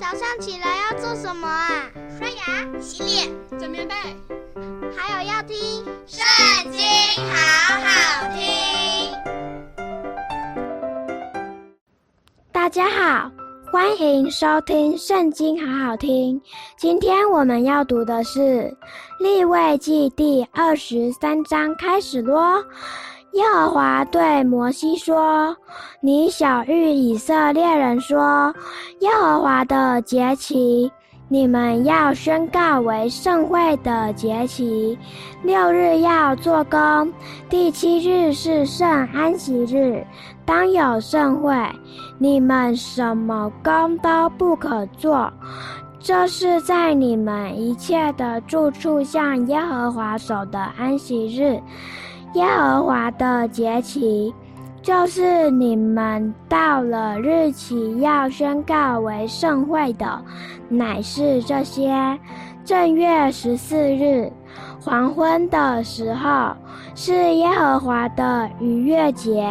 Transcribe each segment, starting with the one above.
早上起来要做什么啊？刷牙、洗脸、整棉被，还有要听《圣经》，好好听。大家好，欢迎收听《圣经》，好好听。今天我们要读的是《利未记》第二十三章，开始咯。耶和华对摩西说：“你晓谕以色列人说，耶和华的节期，你们要宣告为圣会的节期。六日要做工，第七日是圣安息日，当有圣会。你们什么工都不可做，这是在你们一切的住处向耶和华守的安息日。”耶和华的节期，就是你们到了日期要宣告为圣会的，乃是这些：正月十四日，黄昏的时候，是耶和华的逾越节。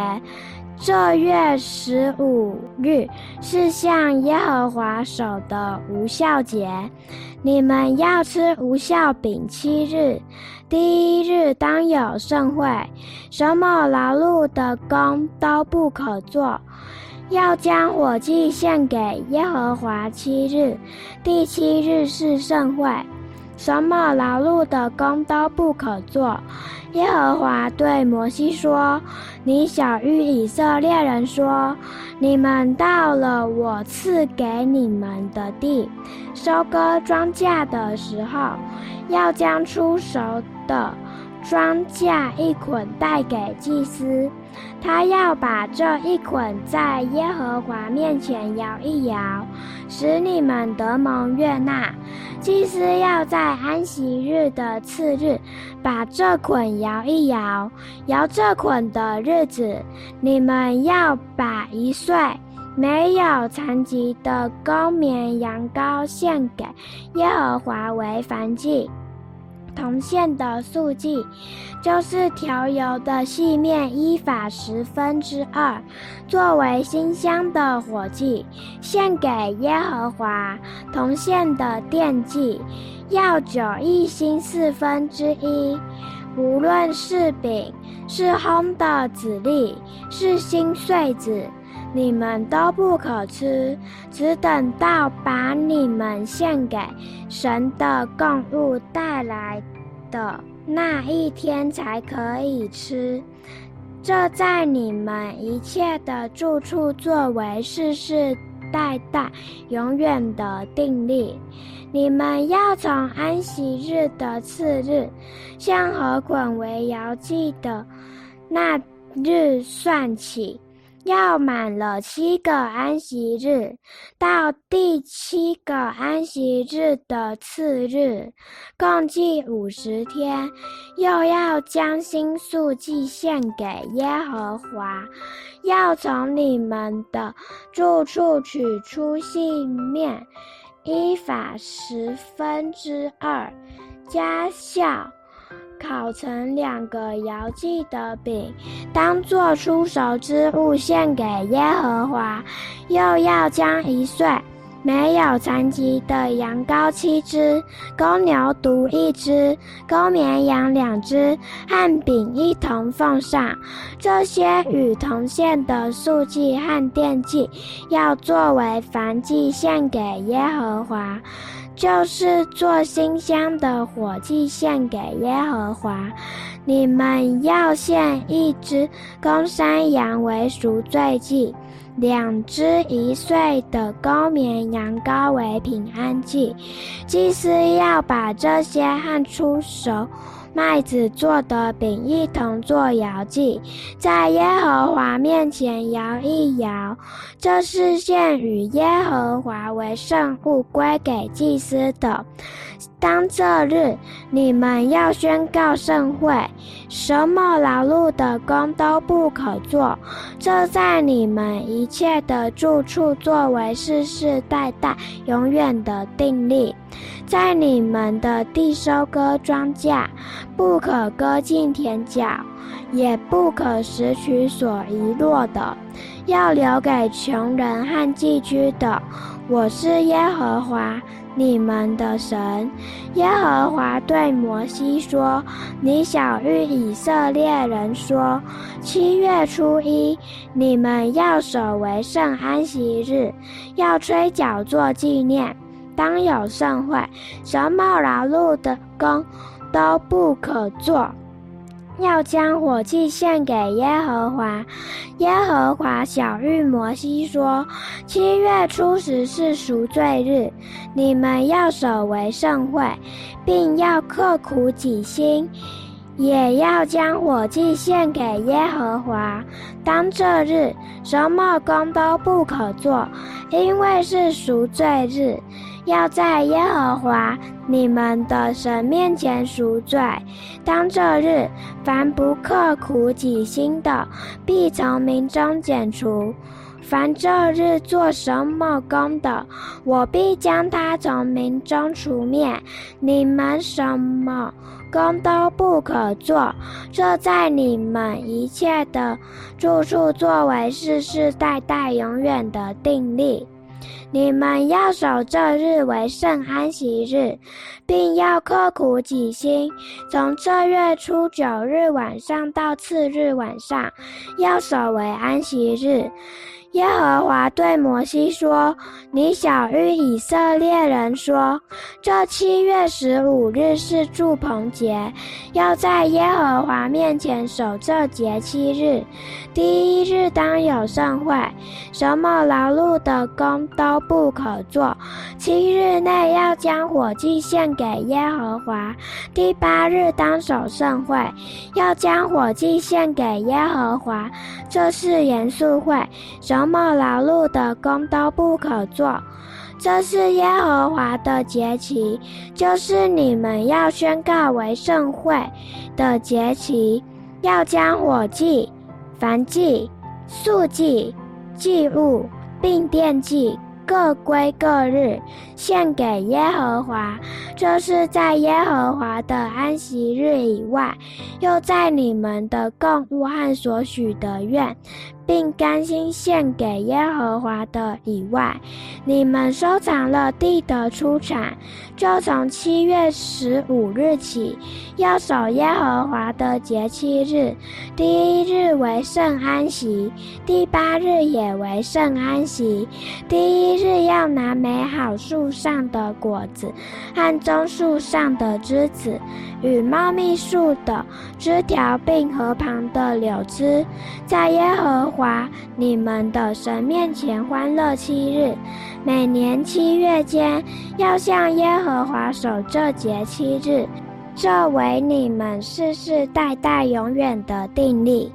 这月十五日是向耶和华守的无酵节，你们要吃无酵饼七日。第一日当有盛会，什么劳碌的工都不可做，要将火祭献给耶和华七日。第七日是盛会。什么劳碌的工都不可做。耶和华对摩西说：“你晓諭以色列人说，你们到了我赐给你们的地，收割庄稼的时候，要将初熟的庄稼一捆带给祭司。”他要把这一捆在耶和华面前摇一摇，使你们得蒙悦纳。祭司要在安息日的次日，把这捆摇一摇。摇这捆的日子，你们要把一岁没有残疾的公绵羊羔献给耶和华为燔祭。铜线的素祭，就是调油的细面伊法十分之二，作为馨香的火祭，献给耶和华。铜线的奠祭，药酒一欣四分之一，无论是饼，是烘的子粒，是新穗子。你们都不可吃，只等到把你们献给神的供物带来的那一天才可以吃。这在你们一切的住处作为世世代代永远的定例。你们要从安息日的次日，向何捆为摇祭的那日算起。要满了七个安息日，到第七个安息日的次日，共计五十天，又要将新素祭献给耶和华。要从你们的住处取出细面，依法十分之二，加酵。烤成两个摇祭的饼，当做出售之物献给耶和华。又要将一岁没有残疾的羊羔七只，公牛犊一只，公绵羊两只，和饼一同奉上。这些与铜线的素祭和奠祭，要作为燔祭献给耶和华。就是做馨香的火祭献给耶和华，你们要献一只公山羊为赎罪祭，两只一岁的公绵羊羔为平安祭。祭司要把这些汗出熟。麦子做的饼一同做摇祭，在耶和华面前摇一摇，这是献与耶和华为圣物归给祭司的。当这日，你们要宣告圣会，什么劳碌的工都不可做，这在你们一切的住处作为世世代代永远的定例。在你们的地收割庄稼，不可割尽田角，也不可拾取所遗落的，要留给穷人和寄居的。我是耶和华你们的神。耶和华对摩西说：“你晓諭以色列人说，七月初一，你们要守为圣安息日，要吹角做纪念，当有盛会，什么劳碌的工都不可做。”要将火祭献给耶和华。耶和华晓諭摩西说：“七月初十是赎罪日，你们要守为圣会，并要刻苦己心，也要将火祭献给耶和华。当这日，什么工都不可做，因为是赎罪日。”要在耶和华你们的神面前赎罪。当这日，凡不刻苦己心的，必从民中剪除；凡这日做什么工的，我必将他从民中除灭。你们什么工都不可做，这在你们一切的住处作为世世代代永远的定例。你们要守这日为圣安息日，并要刻苦己心。从这月初九日晚上到次日晚上，要守为安息日。耶和华对摩西说：“你晓諭以色列人说，这七月十五日是住棚节，要在耶和华面前守这节七日。第一日当有盛会，什么劳碌的工都不可做。七日内要将火祭献给耶和华。第八日当守盛会，要将火祭献给耶和华。这是严肃会。”什么劳碌的工都不可做，这是耶和华的节期，就是你们要宣告为圣会的节期，要将火祭、燔祭、素祭、祭物，并奠祭。各归各日，献给耶和华。这是在耶和华的安息日以外，又在你们的供物和所许的愿，并甘心献给耶和华的以外，你们收藏了地的出产，就从七月十五日起，要守耶和华的节期日。第一日为圣安息，第八日也为圣安息。第一日要拿美好树上的果子，和棕树上的枝子，与茂密树的枝条，并河旁的柳枝，在耶和华你们的神面前欢乐七日。每年七月间，要向耶和华守这节七日，这为你们世世代代永远的定力。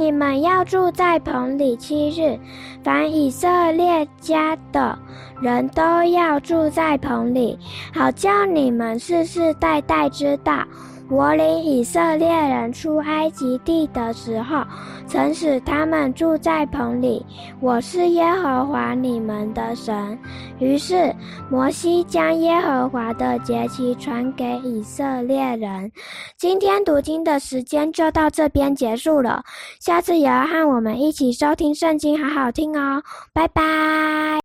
你们要住在棚里七日，凡以色列家的人都要住在棚里，好叫你们世世代代知道。我领以色列人出埃及地的时候，曾使他们住在棚里。我是耶和华你们的神。于是摩西将耶和华的节期传给以色列人。今天读经的时间就到这边结束了。下次也要和我们一起收听圣经，好好听哦。拜拜。